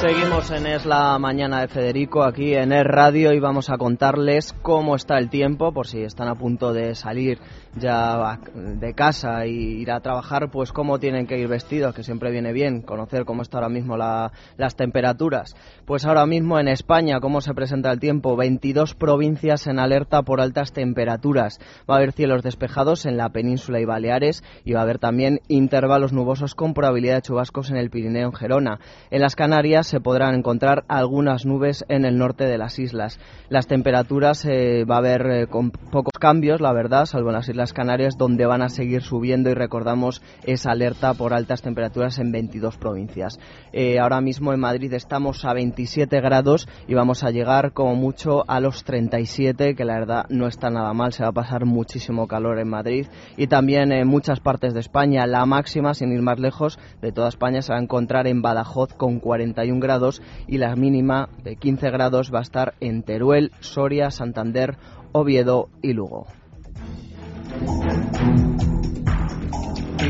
Seguimos en Es la Mañana de Federico, aquí en Es Radio, y vamos a contarles cómo está el tiempo, por si están a punto de salir ya de casa y ir a trabajar, pues cómo tienen que ir vestidos, que siempre viene bien conocer cómo está ahora mismo las temperaturas. Pues ahora mismo en España, ¿cómo se presenta el tiempo? 22 provincias en alerta por altas temperaturas. Va a haber cielos despejados en la península y Baleares y va a haber también intervalos nubosos con probabilidad de chubascos en el Pirineo en Gerona. En las Canarias se podrán encontrar algunas nubes en el norte de las islas. Las temperaturas eh, va a haber eh, con pocos cambios, la verdad, salvo en las Islas Canarias, donde van a seguir subiendo y recordamos esa alerta por altas temperaturas en 22 provincias. Eh, ahora mismo en Madrid estamos a 27 grados y vamos a llegar como mucho a los 37, que la verdad no está nada mal, se va a pasar muchísimo calor en Madrid y también en muchas partes de España. La máxima, sin ir más lejos, de toda España se va a encontrar en Badajoz con 41 grados y la mínima de 15 grados va a estar en Teruel, Soria, Santander, Oviedo y Lugo.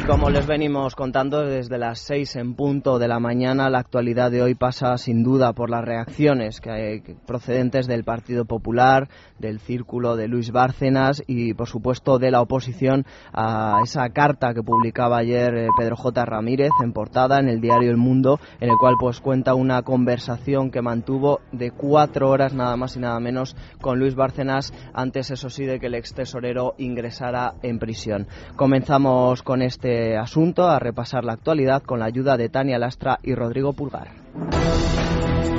Como les venimos contando desde las seis en punto de la mañana, la actualidad de hoy pasa sin duda por las reacciones que hay, procedentes del Partido Popular, del círculo de Luis Bárcenas y, por supuesto, de la oposición a esa carta que publicaba ayer eh, Pedro J. Ramírez en portada en el diario El Mundo, en el cual pues cuenta una conversación que mantuvo de cuatro horas nada más y nada menos con Luis Bárcenas antes, eso sí, de que el ex tesorero ingresara en prisión. Comenzamos con este asunto, a repasar la actualidad con la ayuda de Tania Lastra y Rodrigo Pulgar.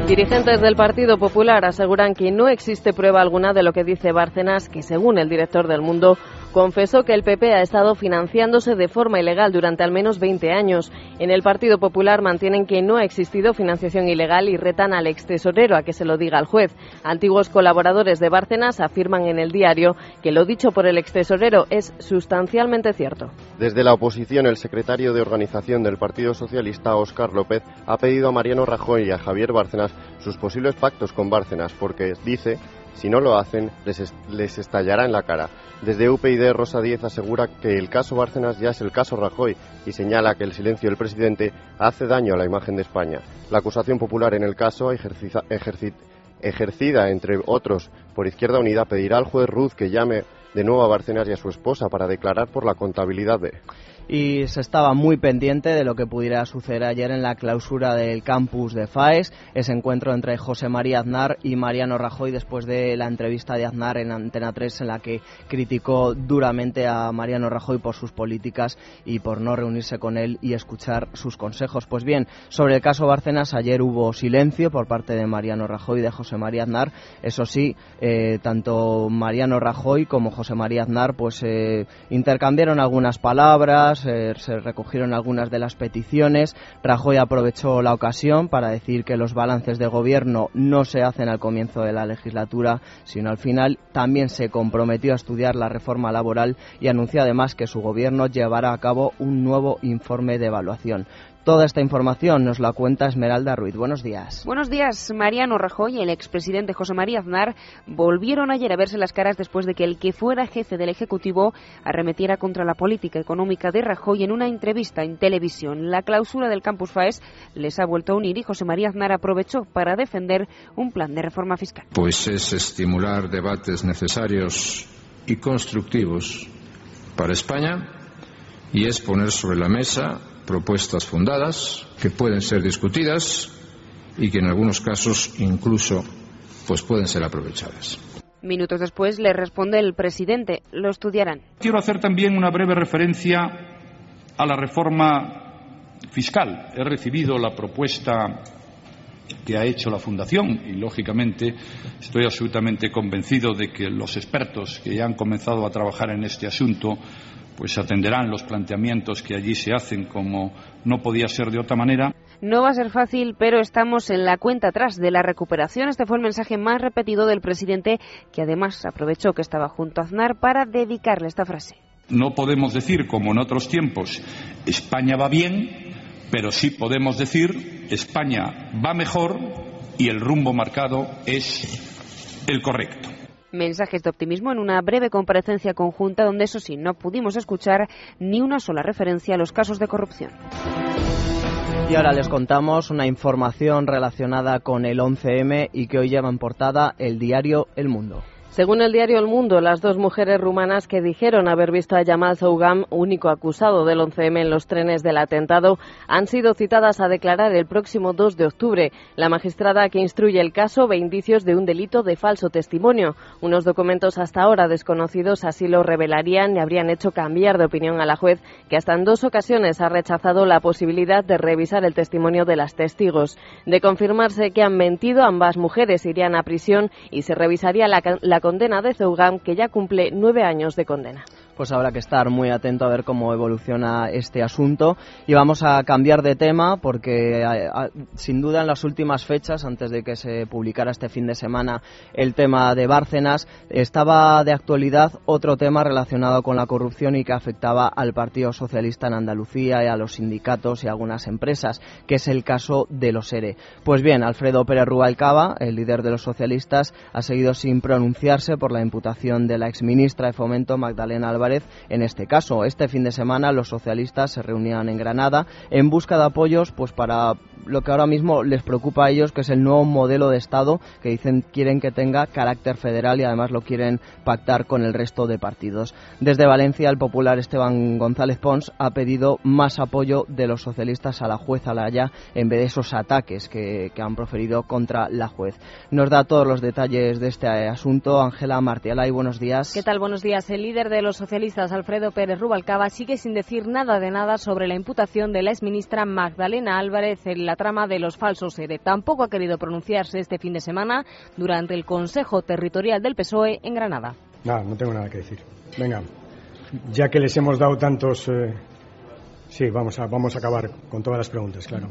Dirigentes del Partido Popular aseguran que no existe prueba alguna de lo que dice Bárcenas, que según el director del Mundo confesó que el PP ha estado financiándose de forma ilegal durante al menos 20 años. En el Partido Popular mantienen que no ha existido financiación ilegal y retan al ex tesorero a que se lo diga al juez. Antiguos colaboradores de Bárcenas afirman en el diario que lo dicho por el ex tesorero es sustancialmente cierto. Desde la oposición, el secretario de organización del Partido Socialista, Óscar López, ha pedido a Mariano Rajoy y a Javier Bárcenas sus posibles pactos con Bárcenas porque, dice, si no lo hacen, les, les estallará en la cara. Desde UPyD, Rosa Díez asegura que el caso Bárcenas ya es el caso Rajoy y señala que el silencio del presidente hace daño a la imagen de España. La acusación popular en el caso, ejercida entre otros por Izquierda Unida, pedirá al juez Ruz que llame de nuevo a Bárcenas y a su esposa para declarar por la contabilidad de y se estaba muy pendiente de lo que pudiera suceder ayer en la clausura del campus de FAES, ese encuentro entre José María Aznar y Mariano Rajoy después de la entrevista de Aznar en Antena 3 en la que criticó duramente a Mariano Rajoy por sus políticas y por no reunirse con él y escuchar sus consejos. Pues bien, sobre el caso Bárcenas ayer hubo silencio por parte de Mariano Rajoy y de José María Aznar. Eso sí, eh, tanto Mariano Rajoy como José María Aznar pues eh, intercambiaron algunas palabras se recogieron algunas de las peticiones. Rajoy aprovechó la ocasión para decir que los balances de gobierno no se hacen al comienzo de la legislatura, sino al final. También se comprometió a estudiar la reforma laboral y anunció además que su gobierno llevará a cabo un nuevo informe de evaluación. Toda esta información nos la cuenta Esmeralda Ruiz. Buenos días. Buenos días. Mariano Rajoy y el expresidente José María Aznar volvieron ayer a verse las caras después de que el que fuera jefe del Ejecutivo arremetiera contra la política económica de Rajoy en una entrevista en televisión. La clausura del Campus FAES les ha vuelto a unir y José María Aznar aprovechó para defender un plan de reforma fiscal. Pues es estimular debates necesarios y constructivos para España y es poner sobre la mesa propuestas fundadas que pueden ser discutidas y que en algunos casos incluso pues pueden ser aprovechadas. Minutos después le responde el presidente. Lo estudiarán. Quiero hacer también una breve referencia a la reforma fiscal. He recibido la propuesta que ha hecho la Fundación y, lógicamente, estoy absolutamente convencido de que los expertos que ya han comenzado a trabajar en este asunto pues atenderán los planteamientos que allí se hacen como no podía ser de otra manera. No va a ser fácil, pero estamos en la cuenta atrás de la recuperación. Este fue el mensaje más repetido del presidente, que además aprovechó que estaba junto a Aznar para dedicarle esta frase. No podemos decir, como en otros tiempos, España va bien, pero sí podemos decir España va mejor y el rumbo marcado es el correcto. Mensajes de optimismo en una breve comparecencia conjunta donde, eso sí, no pudimos escuchar ni una sola referencia a los casos de corrupción. Y ahora les contamos una información relacionada con el 11M y que hoy lleva en portada el diario El Mundo. Según el diario El Mundo, las dos mujeres rumanas que dijeron haber visto a Yamal Zougam, único acusado del 11M en los trenes del atentado, han sido citadas a declarar el próximo 2 de octubre. La magistrada que instruye el caso ve indicios de un delito de falso testimonio. Unos documentos hasta ahora desconocidos así lo revelarían y habrían hecho cambiar de opinión a la juez, que hasta en dos ocasiones ha rechazado la posibilidad de revisar el testimonio de las testigos. De confirmarse que han mentido, ambas mujeres irían a prisión y se revisaría la, la condena de Zeugam, que ya cumple nueve años de condena pues habrá que estar muy atento a ver cómo evoluciona este asunto. Y vamos a cambiar de tema porque sin duda en las últimas fechas, antes de que se publicara este fin de semana el tema de Bárcenas, estaba de actualidad otro tema relacionado con la corrupción y que afectaba al Partido Socialista en Andalucía y a los sindicatos y algunas empresas, que es el caso de los ERE. Pues bien, Alfredo Pérez Rubalcaba, el líder de los socialistas, ha seguido sin pronunciarse por la imputación de la exministra de Fomento, Magdalena Álvarez, en este caso. Este fin de semana los socialistas se reunían en Granada en busca de apoyos pues para lo que ahora mismo les preocupa a ellos, que es el nuevo modelo de Estado que dicen quieren que tenga carácter federal y además lo quieren pactar con el resto de partidos. Desde Valencia, el popular Esteban González Pons ha pedido más apoyo de los socialistas a la juez Alaya en vez de esos ataques que, que han proferido contra la juez. Nos da todos los detalles de este asunto Ángela Martialay. Buenos días. ¿Qué tal? Buenos días. El líder de los socialistas, Alfredo Pérez Rubalcaba, sigue sin decir nada de nada sobre la imputación de la exministra Magdalena Álvarez en la trama de los falsos ERE. Tampoco ha querido pronunciarse este fin de semana durante el Consejo Territorial del PSOE en Granada. Nada, no tengo nada que decir. Venga, ya que les hemos dado tantos... Eh, sí, vamos a, vamos a acabar con todas las preguntas, claro.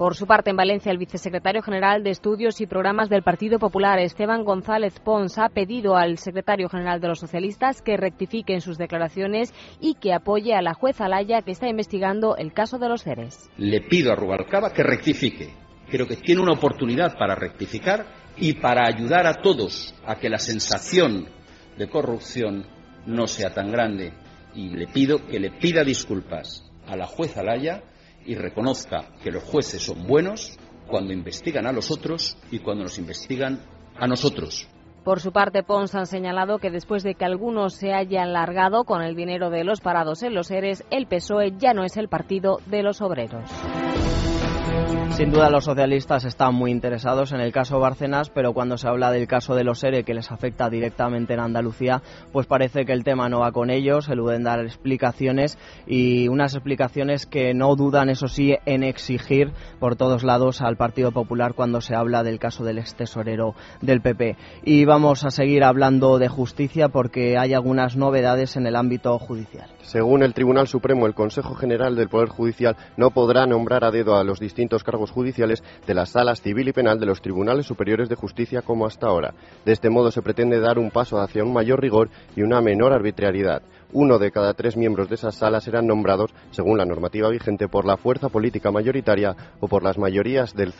Por su parte, en Valencia, el vicesecretario general de Estudios y Programas del Partido Popular, Esteban González Pons, ha pedido al secretario general de los socialistas que rectifique en sus declaraciones y que apoye a la jueza Alaya que está investigando el caso de los seres. Le pido a Rubalcaba que rectifique. Creo que tiene una oportunidad para rectificar y para ayudar a todos a que la sensación de corrupción no sea tan grande. Y le pido que le pida disculpas a la jueza Alaya y reconozca que los jueces son buenos cuando investigan a los otros y cuando nos investigan a nosotros. Por su parte, Pons ha señalado que después de que algunos se hayan largado con el dinero de los parados en los seres, el PSOE ya no es el partido de los obreros. Sin duda los socialistas están muy interesados en el caso Bárcenas, pero cuando se habla del caso de los ERE que les afecta directamente en Andalucía, pues parece que el tema no va con ellos, eluden dar explicaciones y unas explicaciones que no dudan, eso sí, en exigir por todos lados al Partido Popular cuando se habla del caso del ex tesorero del PP. Y vamos a seguir hablando de justicia porque hay algunas novedades en el ámbito judicial. Según el Tribunal Supremo, el Consejo General del Poder Judicial no podrá nombrar a dedo a los distintos cargos judiciales de las salas civil y penal de los tribunales superiores de justicia como hasta ahora. De este modo se pretende dar un paso hacia un mayor rigor y una menor arbitrariedad uno de cada tres miembros de esas salas serán nombrados, según la normativa vigente, por la fuerza política mayoritaria o por las mayorías, del,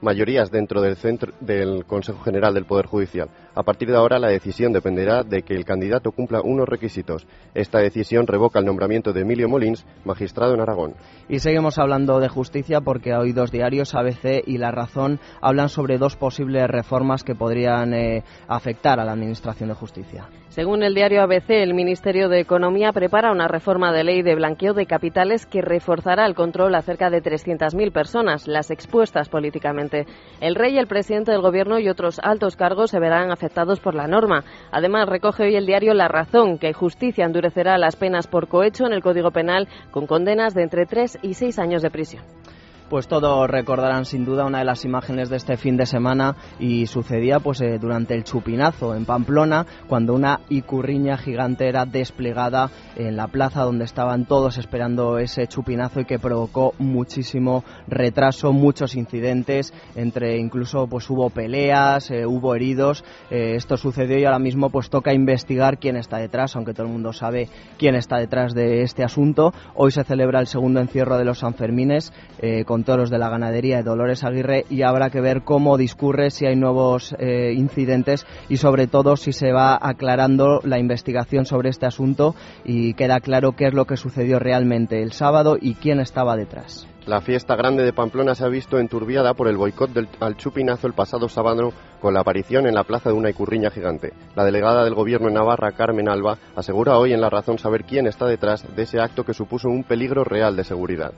mayorías dentro del, centro, del Consejo General del Poder Judicial. A partir de ahora, la decisión dependerá de que el candidato cumpla unos requisitos. Esta decisión revoca el nombramiento de Emilio Molins, magistrado en Aragón. Y seguimos hablando de justicia porque hoy dos diarios, ABC y La Razón, hablan sobre dos posibles reformas que podrían eh, afectar a la Administración de Justicia. Según el diario ABC, el Ministerio de Economía prepara una reforma de ley de blanqueo de capitales que reforzará el control a cerca de 300.000 personas, las expuestas políticamente. El rey, el presidente del Gobierno y otros altos cargos se verán afectados por la norma. Además, recoge hoy el diario La Razón que Justicia endurecerá las penas por cohecho en el Código Penal con condenas de entre tres y seis años de prisión. Pues todos recordarán sin duda una de las imágenes de este fin de semana y sucedía pues eh, durante el chupinazo en Pamplona cuando una icurriña gigante era desplegada en la plaza donde estaban todos esperando ese chupinazo y que provocó muchísimo retraso, muchos incidentes, entre incluso pues hubo peleas, eh, hubo heridos. Eh, esto sucedió y ahora mismo pues toca investigar quién está detrás, aunque todo el mundo sabe quién está detrás de este asunto. Hoy se celebra el segundo encierro de los Sanfermines con con toros de la ganadería de Dolores Aguirre y habrá que ver cómo discurre, si hay nuevos eh, incidentes y sobre todo si se va aclarando la investigación sobre este asunto y queda claro qué es lo que sucedió realmente el sábado y quién estaba detrás. La fiesta grande de Pamplona se ha visto enturbiada por el boicot al chupinazo el pasado sábado con la aparición en la plaza de una icurriña gigante. La delegada del gobierno en Navarra, Carmen Alba, asegura hoy en La Razón saber quién está detrás de ese acto que supuso un peligro real de seguridad.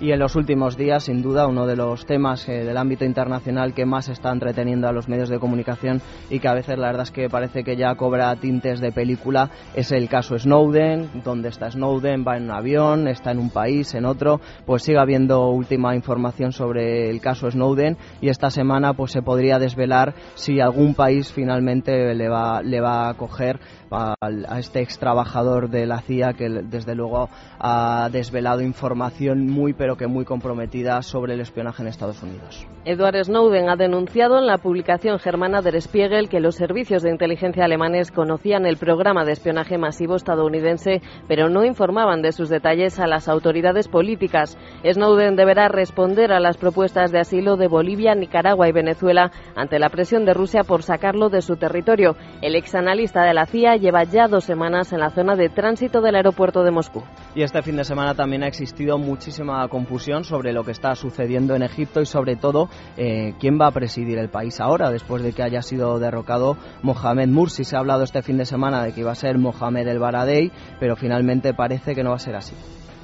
Y en los últimos días, sin duda, uno de los temas eh, del ámbito internacional que más está entreteniendo a los medios de comunicación y que a veces la verdad es que parece que ya cobra tintes de película es el caso Snowden. ¿Dónde está Snowden? ¿Va en un avión? ¿Está en un país? ¿En otro? Pues sigue habiendo última información sobre el caso Snowden y esta semana pues se podría desvelar si algún país finalmente le va, le va a acoger a, a este ex trabajador de la CIA que desde luego ha desvelado información muy pero que muy comprometida sobre el espionaje en Estados Unidos. Edward Snowden ha denunciado en la publicación germana Der Spiegel que los servicios de inteligencia alemanes conocían el programa de espionaje masivo estadounidense, pero no informaban de sus detalles a las autoridades políticas. Snowden deberá responder a las propuestas de asilo de Bolivia, Nicaragua y Venezuela ante la presión de Rusia por sacarlo de su territorio. El ex analista de la CIA lleva ya dos semanas en la zona de tránsito del aeropuerto de Moscú. Y este fin de semana también ha existido muchísima confusión sobre lo que está sucediendo en Egipto y sobre todo eh, quién va a presidir el país ahora después de que haya sido derrocado Mohamed Mursi. Se ha hablado este fin de semana de que iba a ser Mohamed el Baradei, pero finalmente parece que no va a ser así.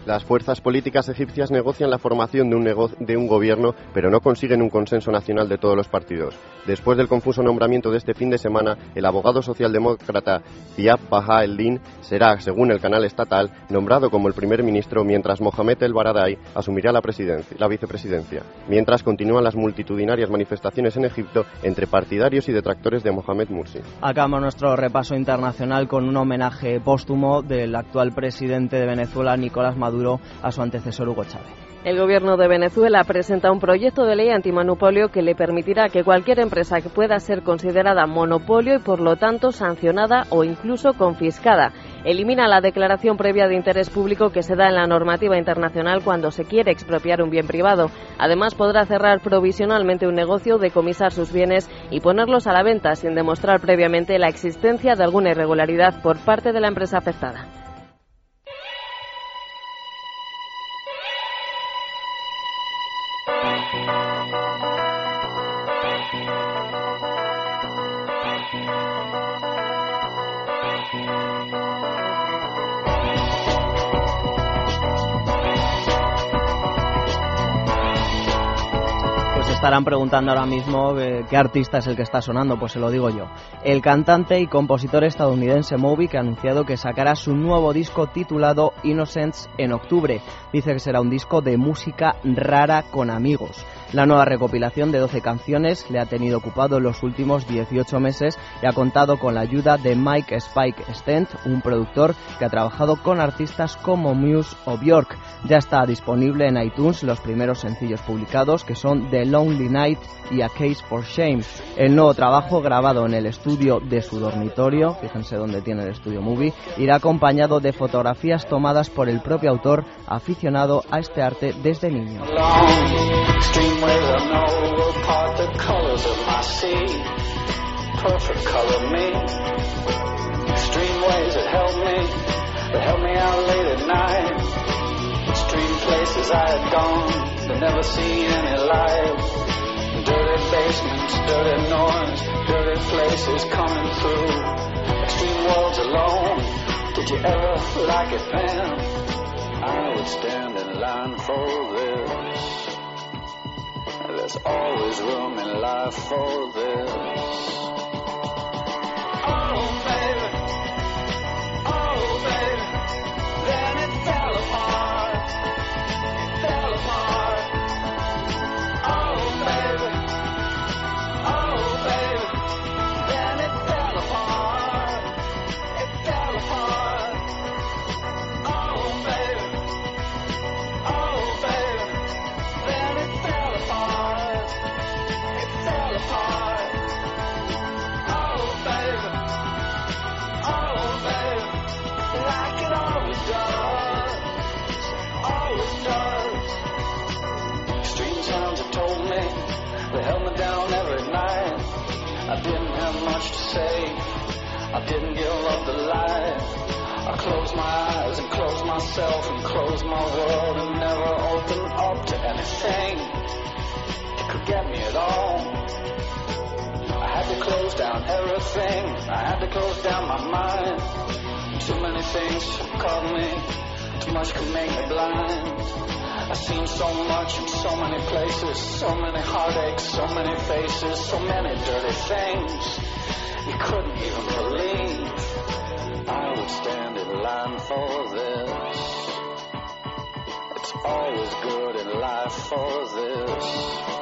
Las fuerzas políticas egipcias negocian la formación de un, gobierno, pero no consiguen un consenso nacional de todos los partidos. Después del confuso nombramiento de este fin de semana, el abogado socialdemócrata Diab Baha el-Din será, según el canal estatal, nombrado como el primer ministro, mientras Mohamed El Baradei asumirá la, la vicepresidencia. Mientras continúan las multitudinarias manifestaciones en Egipto entre partidarios y detractores de Mohamed Mursi. Acabamos nuestro repaso internacional con un homenaje póstumo del actual presidente de Venezuela, Nicolás Maduro Maduro a. El gobierno de Venezuela presenta un proyecto de ley antimonopolio que le permitirá que cualquier empresa pueda ser considerada monopolio y por lo tanto sancionada o incluso confiscada. Elimina la declaración previa de interés público que se da en la normativa internacional cuando se quiere expropiar un bien privado. Además podrá cerrar provisionalmente un negocio, decomisar sus bienes y ponerlos a la venta sin demostrar previamente la existencia de alguna irregularidad por parte de la empresa afectada. Estarán preguntando ahora mismo eh, qué artista es el que está sonando, pues se lo digo yo. El cantante y compositor estadounidense Moby que ha anunciado que sacará su nuevo disco titulado Innocence en octubre. Dice que será un disco de música rara con amigos. La nueva recopilación de 12 canciones le ha tenido ocupado los últimos 18 meses y ha contado con la ayuda de Mike Spike Stent, un productor que ha trabajado con artistas como Muse o Björk. Ya está disponible en iTunes los primeros sencillos publicados que son The Lonely Night y A Case for Shame. El nuevo trabajo grabado en el estudio de su dormitorio, fíjense dónde tiene el estudio movie, irá acompañado de fotografías tomadas por el propio autor aficionado a este arte desde niño. Ways I know apart the colors of my sea. Perfect color me. Extreme ways that help me, that help me out late at night. Extreme places I had gone, but never seen any light. Dirty basements, dirty noise, dirty places coming through. Extreme worlds alone. Did you ever like it then? I would stand in line for this. There's always room in life for this. Much to say. I didn't give up the light. I closed my eyes and closed myself and closed my world and never opened up to anything that could get me at all. I had to close down everything. I had to close down my mind. Too many things caught me. Too much could make me blind. I've seen so much in so many places, so many heartaches, so many faces, so many dirty things. You couldn't even believe I would stand in line for this. It's always good in life for this.